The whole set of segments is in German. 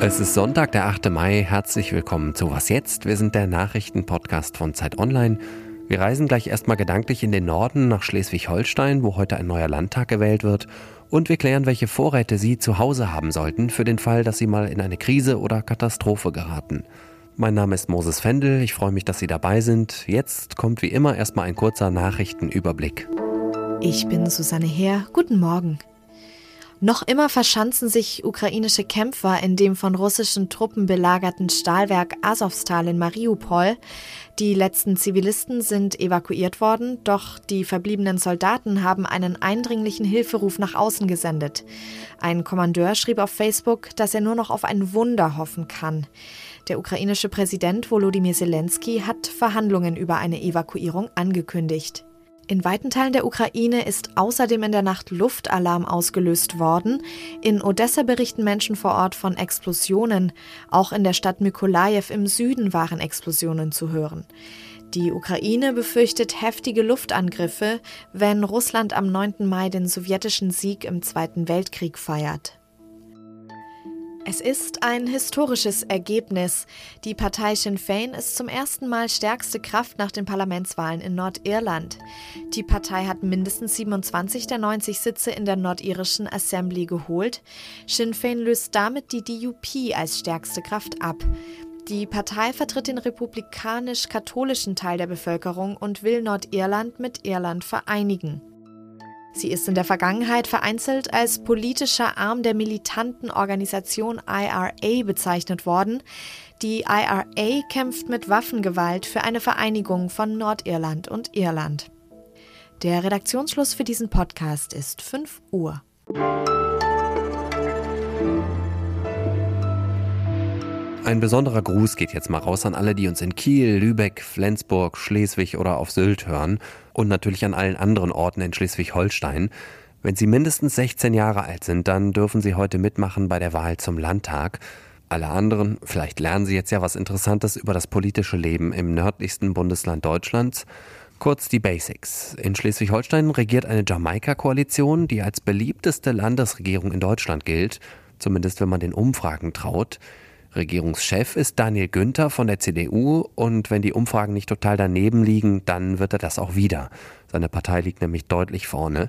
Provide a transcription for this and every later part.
Es ist Sonntag, der 8. Mai. Herzlich willkommen zu Was jetzt? Wir sind der Nachrichtenpodcast von Zeit Online. Wir reisen gleich erstmal gedanklich in den Norden nach Schleswig-Holstein, wo heute ein neuer Landtag gewählt wird. Und wir klären, welche Vorräte Sie zu Hause haben sollten, für den Fall, dass Sie mal in eine Krise oder Katastrophe geraten. Mein Name ist Moses Fendel. Ich freue mich, dass Sie dabei sind. Jetzt kommt wie immer erstmal ein kurzer Nachrichtenüberblick. Ich bin Susanne Heer. Guten Morgen. Noch immer verschanzen sich ukrainische Kämpfer in dem von russischen Truppen belagerten Stahlwerk Azovstal in Mariupol. Die letzten Zivilisten sind evakuiert worden, doch die verbliebenen Soldaten haben einen eindringlichen Hilferuf nach außen gesendet. Ein Kommandeur schrieb auf Facebook, dass er nur noch auf ein Wunder hoffen kann. Der ukrainische Präsident Volodymyr Zelensky hat Verhandlungen über eine Evakuierung angekündigt. In weiten Teilen der Ukraine ist außerdem in der Nacht Luftalarm ausgelöst worden. In Odessa berichten Menschen vor Ort von Explosionen. Auch in der Stadt Mykolajew im Süden waren Explosionen zu hören. Die Ukraine befürchtet heftige Luftangriffe, wenn Russland am 9. Mai den sowjetischen Sieg im Zweiten Weltkrieg feiert. Es ist ein historisches Ergebnis. Die Partei Sinn Féin ist zum ersten Mal stärkste Kraft nach den Parlamentswahlen in Nordirland. Die Partei hat mindestens 27 der 90 Sitze in der nordirischen Assembly geholt. Sinn Féin löst damit die DUP als stärkste Kraft ab. Die Partei vertritt den republikanisch-katholischen Teil der Bevölkerung und will Nordirland mit Irland vereinigen. Sie ist in der Vergangenheit vereinzelt als politischer Arm der militanten Organisation IRA bezeichnet worden. Die IRA kämpft mit Waffengewalt für eine Vereinigung von Nordirland und Irland. Der Redaktionsschluss für diesen Podcast ist 5 Uhr. Ein besonderer Gruß geht jetzt mal raus an alle, die uns in Kiel, Lübeck, Flensburg, Schleswig oder auf Sylt hören und natürlich an allen anderen Orten in Schleswig-Holstein. Wenn Sie mindestens 16 Jahre alt sind, dann dürfen Sie heute mitmachen bei der Wahl zum Landtag. Alle anderen, vielleicht lernen Sie jetzt ja was Interessantes über das politische Leben im nördlichsten Bundesland Deutschlands. Kurz die Basics. In Schleswig-Holstein regiert eine Jamaika-Koalition, die als beliebteste Landesregierung in Deutschland gilt, zumindest wenn man den Umfragen traut. Regierungschef ist Daniel Günther von der CDU und wenn die Umfragen nicht total daneben liegen, dann wird er das auch wieder. Seine Partei liegt nämlich deutlich vorne.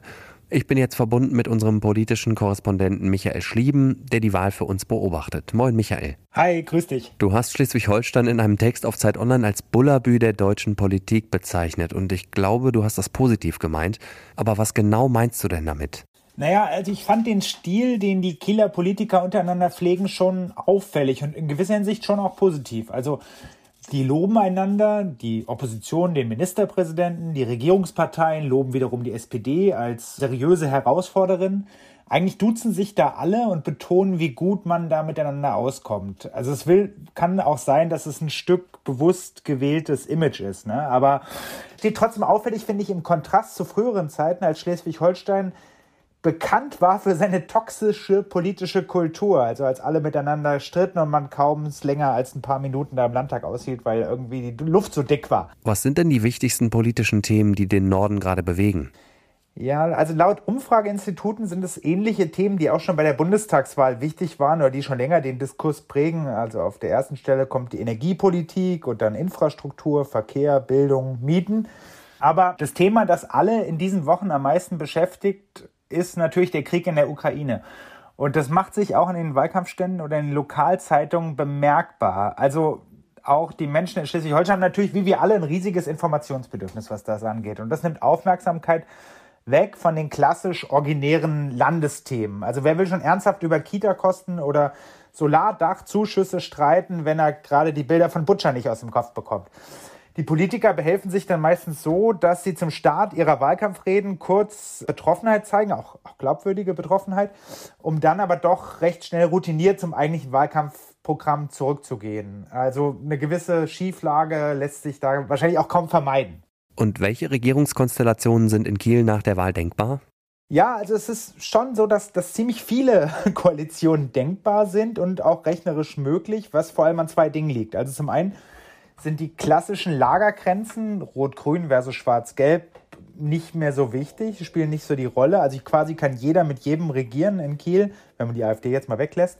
Ich bin jetzt verbunden mit unserem politischen Korrespondenten Michael Schlieben, der die Wahl für uns beobachtet. Moin Michael. Hi, grüß dich. Du hast Schleswig-Holstein in einem Text auf Zeit Online als Bullabü der deutschen Politik bezeichnet und ich glaube, du hast das positiv gemeint. Aber was genau meinst du denn damit? Naja, also ich fand den Stil, den die Kieler Politiker untereinander pflegen, schon auffällig und in gewisser Hinsicht schon auch positiv. Also die loben einander, die Opposition den Ministerpräsidenten, die Regierungsparteien loben wiederum die SPD als seriöse Herausforderin. Eigentlich duzen sich da alle und betonen, wie gut man da miteinander auskommt. Also es will, kann auch sein, dass es ein Stück bewusst gewähltes Image ist, ne? Aber steht trotzdem auffällig, finde ich, im Kontrast zu früheren Zeiten, als Schleswig-Holstein bekannt war für seine toxische politische Kultur. Also als alle miteinander stritten und man kaum es länger als ein paar Minuten da im Landtag aushielt, weil irgendwie die Luft so dick war. Was sind denn die wichtigsten politischen Themen, die den Norden gerade bewegen? Ja, also laut Umfrageinstituten sind es ähnliche Themen, die auch schon bei der Bundestagswahl wichtig waren oder die schon länger den Diskurs prägen. Also auf der ersten Stelle kommt die Energiepolitik und dann Infrastruktur, Verkehr, Bildung, Mieten. Aber das Thema, das alle in diesen Wochen am meisten beschäftigt, ist natürlich der Krieg in der Ukraine. Und das macht sich auch in den Wahlkampfständen oder in den Lokalzeitungen bemerkbar. Also auch die Menschen in Schleswig-Holstein haben natürlich, wie wir alle, ein riesiges Informationsbedürfnis, was das angeht. Und das nimmt Aufmerksamkeit weg von den klassisch originären Landesthemen. Also wer will schon ernsthaft über Kita-Kosten oder Solardachzuschüsse streiten, wenn er gerade die Bilder von Butcher nicht aus dem Kopf bekommt? Die Politiker behelfen sich dann meistens so, dass sie zum Start ihrer Wahlkampfreden kurz Betroffenheit zeigen, auch, auch glaubwürdige Betroffenheit, um dann aber doch recht schnell routiniert zum eigentlichen Wahlkampfprogramm zurückzugehen. Also eine gewisse Schieflage lässt sich da wahrscheinlich auch kaum vermeiden. Und welche Regierungskonstellationen sind in Kiel nach der Wahl denkbar? Ja, also es ist schon so, dass, dass ziemlich viele Koalitionen denkbar sind und auch rechnerisch möglich, was vor allem an zwei Dingen liegt. Also zum einen sind die klassischen Lagergrenzen, Rot-Grün versus Schwarz-Gelb, nicht mehr so wichtig, spielen nicht so die Rolle. Also quasi kann jeder mit jedem regieren in Kiel, wenn man die AfD jetzt mal weglässt.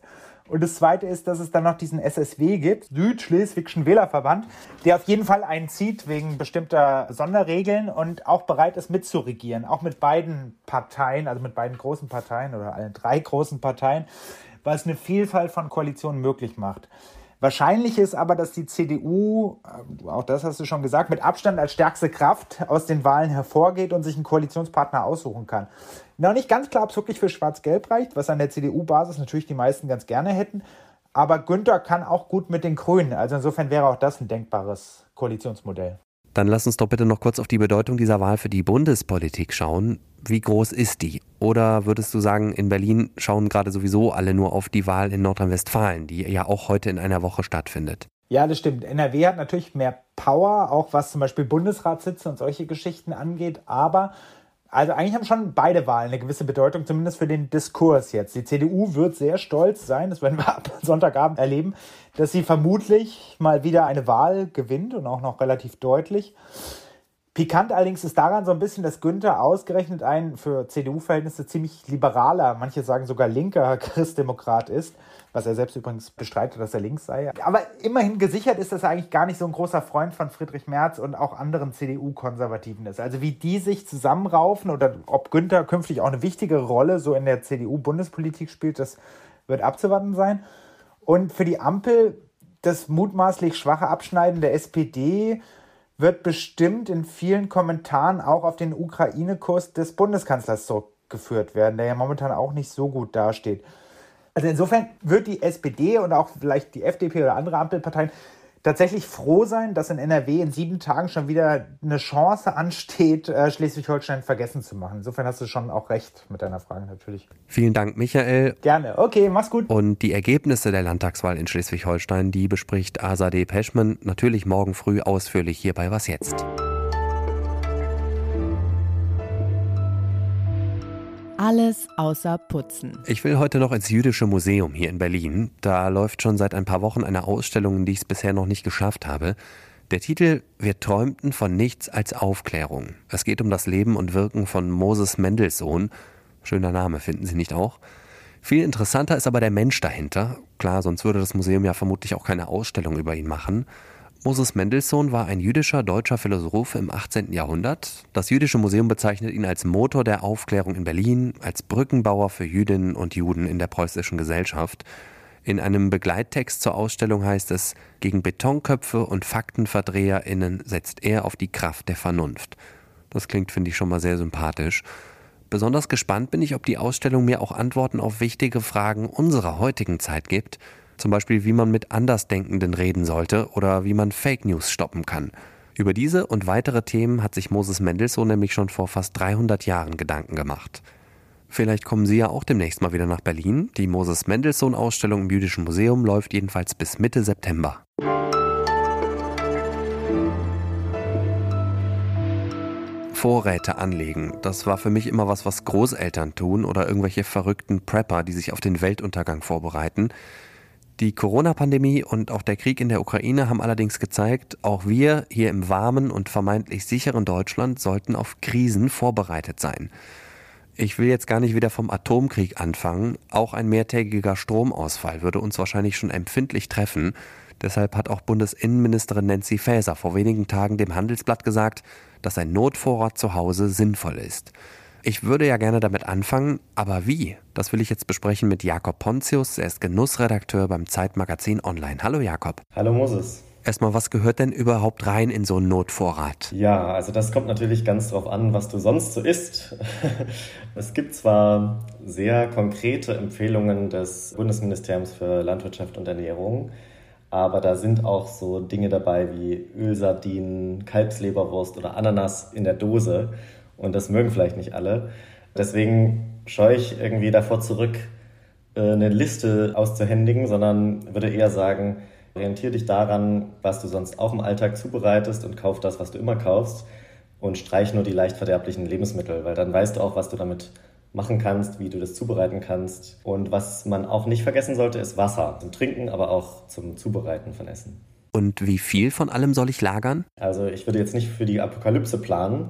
Und das Zweite ist, dass es dann noch diesen SSW gibt, Südschleswigschen Wählerverband, der auf jeden Fall einzieht wegen bestimmter Sonderregeln und auch bereit ist mitzuregieren, auch mit beiden Parteien, also mit beiden großen Parteien oder allen drei großen Parteien, es eine Vielfalt von Koalitionen möglich macht. Wahrscheinlich ist aber, dass die CDU, äh, auch das hast du schon gesagt, mit Abstand als stärkste Kraft aus den Wahlen hervorgeht und sich einen Koalitionspartner aussuchen kann. Noch nicht ganz klar, ob es wirklich für Schwarz-Gelb reicht, was an der CDU-Basis natürlich die meisten ganz gerne hätten. Aber Günther kann auch gut mit den Grünen. Also insofern wäre auch das ein denkbares Koalitionsmodell. Dann lass uns doch bitte noch kurz auf die Bedeutung dieser Wahl für die Bundespolitik schauen. Wie groß ist die? Oder würdest du sagen, in Berlin schauen gerade sowieso alle nur auf die Wahl in Nordrhein-Westfalen, die ja auch heute in einer Woche stattfindet? Ja, das stimmt. NRW hat natürlich mehr Power, auch was zum Beispiel Bundesratssitze und solche Geschichten angeht. Aber also eigentlich haben schon beide Wahlen eine gewisse Bedeutung, zumindest für den Diskurs jetzt. Die CDU wird sehr stolz sein, das werden wir ab Sonntagabend erleben, dass sie vermutlich mal wieder eine Wahl gewinnt und auch noch relativ deutlich. Pikant allerdings ist daran so ein bisschen, dass Günther ausgerechnet ein für CDU-Verhältnisse ziemlich liberaler, manche sagen sogar linker Christdemokrat ist was er selbst übrigens bestreitet, dass er links sei. Aber immerhin gesichert ist, dass er eigentlich gar nicht so ein großer Freund von Friedrich Merz und auch anderen CDU-Konservativen ist. Also wie die sich zusammenraufen oder ob Günther künftig auch eine wichtige Rolle so in der CDU-Bundespolitik spielt, das wird abzuwarten sein. Und für die Ampel das mutmaßlich schwache Abschneiden der SPD wird bestimmt in vielen Kommentaren auch auf den Ukraine-Kurs des Bundeskanzlers zurückgeführt werden, der ja momentan auch nicht so gut dasteht. Also insofern wird die SPD und auch vielleicht die FDP oder andere Ampelparteien tatsächlich froh sein, dass in NRW in sieben Tagen schon wieder eine Chance ansteht, äh, Schleswig-Holstein vergessen zu machen. Insofern hast du schon auch recht mit deiner Frage natürlich. Vielen Dank, Michael. Gerne. Okay, mach's gut. Und die Ergebnisse der Landtagswahl in Schleswig-Holstein, die bespricht Azadeh Peschman natürlich morgen früh ausführlich hier bei Was jetzt. Alles außer Putzen. Ich will heute noch ins Jüdische Museum hier in Berlin. Da läuft schon seit ein paar Wochen eine Ausstellung, die ich es bisher noch nicht geschafft habe. Der Titel Wir träumten von nichts als Aufklärung. Es geht um das Leben und Wirken von Moses Mendelssohn. Schöner Name, finden Sie nicht auch? Viel interessanter ist aber der Mensch dahinter. Klar, sonst würde das Museum ja vermutlich auch keine Ausstellung über ihn machen. Moses Mendelssohn war ein jüdischer deutscher Philosoph im 18. Jahrhundert. Das Jüdische Museum bezeichnet ihn als Motor der Aufklärung in Berlin, als Brückenbauer für Jüdinnen und Juden in der preußischen Gesellschaft. In einem Begleittext zur Ausstellung heißt es, gegen Betonköpfe und FaktenverdreherInnen setzt er auf die Kraft der Vernunft. Das klingt, finde ich, schon mal sehr sympathisch. Besonders gespannt bin ich, ob die Ausstellung mir auch Antworten auf wichtige Fragen unserer heutigen Zeit gibt – zum Beispiel wie man mit Andersdenkenden reden sollte oder wie man Fake News stoppen kann. Über diese und weitere Themen hat sich Moses Mendelssohn nämlich schon vor fast 300 Jahren Gedanken gemacht. Vielleicht kommen Sie ja auch demnächst mal wieder nach Berlin. Die Moses Mendelssohn Ausstellung im Jüdischen Museum läuft jedenfalls bis Mitte September. Vorräte anlegen. Das war für mich immer was, was Großeltern tun oder irgendwelche verrückten Prepper, die sich auf den Weltuntergang vorbereiten. Die Corona-Pandemie und auch der Krieg in der Ukraine haben allerdings gezeigt, auch wir hier im warmen und vermeintlich sicheren Deutschland sollten auf Krisen vorbereitet sein. Ich will jetzt gar nicht wieder vom Atomkrieg anfangen. Auch ein mehrtägiger Stromausfall würde uns wahrscheinlich schon empfindlich treffen. Deshalb hat auch Bundesinnenministerin Nancy Faeser vor wenigen Tagen dem Handelsblatt gesagt, dass ein Notvorrat zu Hause sinnvoll ist. Ich würde ja gerne damit anfangen, aber wie? Das will ich jetzt besprechen mit Jakob Pontius. Er ist Genussredakteur beim Zeitmagazin Online. Hallo Jakob. Hallo Moses. Erstmal, was gehört denn überhaupt rein in so einen Notvorrat? Ja, also das kommt natürlich ganz drauf an, was du sonst so isst. es gibt zwar sehr konkrete Empfehlungen des Bundesministeriums für Landwirtschaft und Ernährung, aber da sind auch so Dinge dabei wie Ölsardinen, Kalbsleberwurst oder Ananas in der Dose. Und das mögen vielleicht nicht alle. Deswegen scheue ich irgendwie davor zurück, äh, eine Liste auszuhändigen, sondern würde eher sagen, orientiere dich daran, was du sonst auch im Alltag zubereitest und kauf das, was du immer kaufst und streich nur die leicht verderblichen Lebensmittel, weil dann weißt du auch, was du damit machen kannst, wie du das zubereiten kannst. Und was man auch nicht vergessen sollte, ist Wasser zum Trinken, aber auch zum Zubereiten von Essen. Und wie viel von allem soll ich lagern? Also ich würde jetzt nicht für die Apokalypse planen,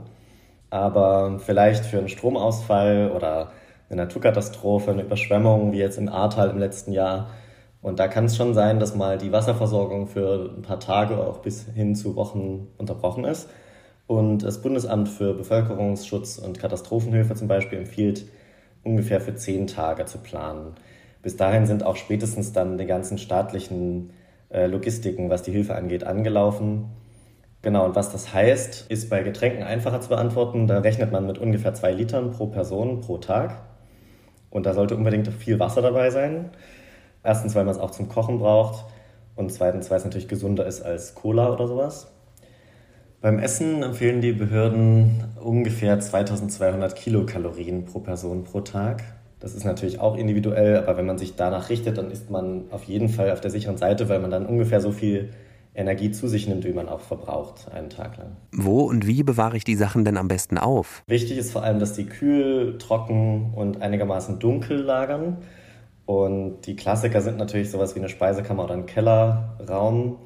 Aber vielleicht für einen Stromausfall oder eine Naturkatastrophe, eine Überschwemmung, wie jetzt im Ahrtal im letzten Jahr. Und da kann es schon sein, dass mal die Wasserversorgung für ein paar Tage oder auch bis hin zu Wochen unterbrochen ist. Und das Bundesamt für Bevölkerungsschutz und Katastrophenhilfe zum Beispiel empfiehlt, ungefähr für zehn Tage zu planen. Bis dahin sind auch spätestens dann die ganzen staatlichen äh, Logistiken, was die Hilfe angeht, angelaufen. Genau, und was das heißt, ist bei Getränken einfacher zu beantworten. Da rechnet man mit ungefähr zwei Litern pro Person pro Tag. Und da sollte unbedingt viel Wasser dabei sein. Erstens, weil man es auch zum Kochen braucht. Und zweitens, weil es natürlich gesunder ist als Cola oder sowas. Beim Essen empfehlen die Behörden ungefähr 2200 Kilokalorien pro Person pro Tag. Das ist natürlich auch individuell, aber wenn man sich danach richtet, dann ist man auf jeden Fall auf der sicheren Seite, weil man dann ungefähr so viel Energie zu sich nimmt, wie man auch verbraucht, einen Tag lang. Wo und wie bewahre ich die Sachen denn am besten auf? Wichtig ist vor allem, dass die kühl, trocken und einigermaßen dunkel lagern. Und die Klassiker sind natürlich sowas wie eine Speisekammer oder ein Kellerraum,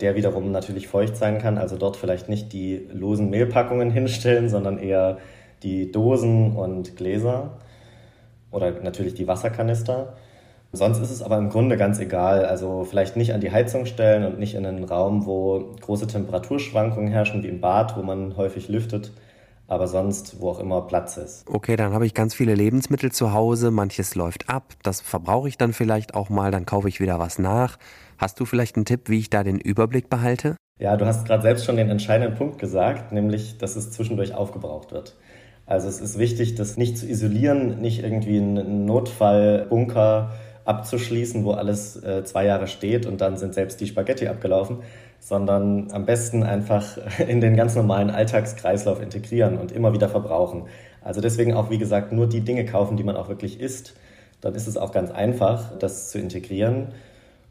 der wiederum natürlich feucht sein kann. Also dort vielleicht nicht die losen Mehlpackungen hinstellen, sondern eher die Dosen und Gläser oder natürlich die Wasserkanister. Sonst ist es aber im Grunde ganz egal. Also vielleicht nicht an die Heizung stellen und nicht in einen Raum, wo große Temperaturschwankungen herrschen, wie im Bad, wo man häufig lüftet. Aber sonst, wo auch immer Platz ist. Okay, dann habe ich ganz viele Lebensmittel zu Hause. Manches läuft ab. Das verbrauche ich dann vielleicht auch mal. Dann kaufe ich wieder was nach. Hast du vielleicht einen Tipp, wie ich da den Überblick behalte? Ja, du hast gerade selbst schon den entscheidenden Punkt gesagt, nämlich, dass es zwischendurch aufgebraucht wird. Also es ist wichtig, das nicht zu isolieren, nicht irgendwie einen Notfallbunker abzuschließen, wo alles äh, zwei Jahre steht und dann sind selbst die Spaghetti abgelaufen, sondern am besten einfach in den ganz normalen Alltagskreislauf integrieren und immer wieder verbrauchen. Also deswegen auch, wie gesagt, nur die Dinge kaufen, die man auch wirklich isst. Dann ist es auch ganz einfach, das zu integrieren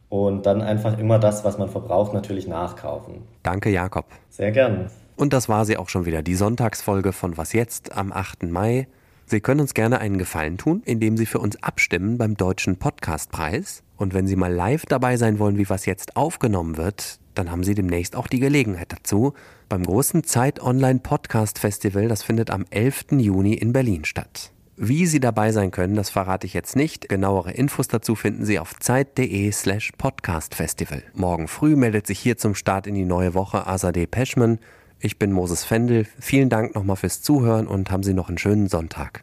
und dann einfach immer das, was man verbraucht, natürlich nachkaufen. Danke, Jakob. Sehr gern. Und das war sie auch schon wieder, die Sonntagsfolge von Was jetzt am 8. Mai. Sie können uns gerne einen Gefallen tun, indem Sie für uns abstimmen beim Deutschen Podcastpreis. Und wenn Sie mal live dabei sein wollen, wie was jetzt aufgenommen wird, dann haben Sie demnächst auch die Gelegenheit dazu beim großen Zeit Online Podcast Festival, das findet am 11. Juni in Berlin statt. Wie Sie dabei sein können, das verrate ich jetzt nicht. Genauere Infos dazu finden Sie auf zeit.de slash podcastfestival. Morgen früh meldet sich hier zum Start in die neue Woche Azadeh Peschman. Ich bin Moses Fendel. Vielen Dank nochmal fürs Zuhören und haben Sie noch einen schönen Sonntag.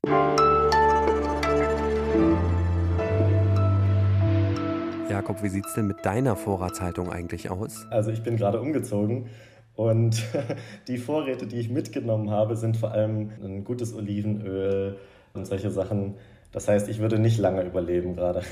Jakob, wie sieht es denn mit deiner Vorratshaltung eigentlich aus? Also ich bin gerade umgezogen und die Vorräte, die ich mitgenommen habe, sind vor allem ein gutes Olivenöl und solche Sachen. Das heißt, ich würde nicht lange überleben gerade.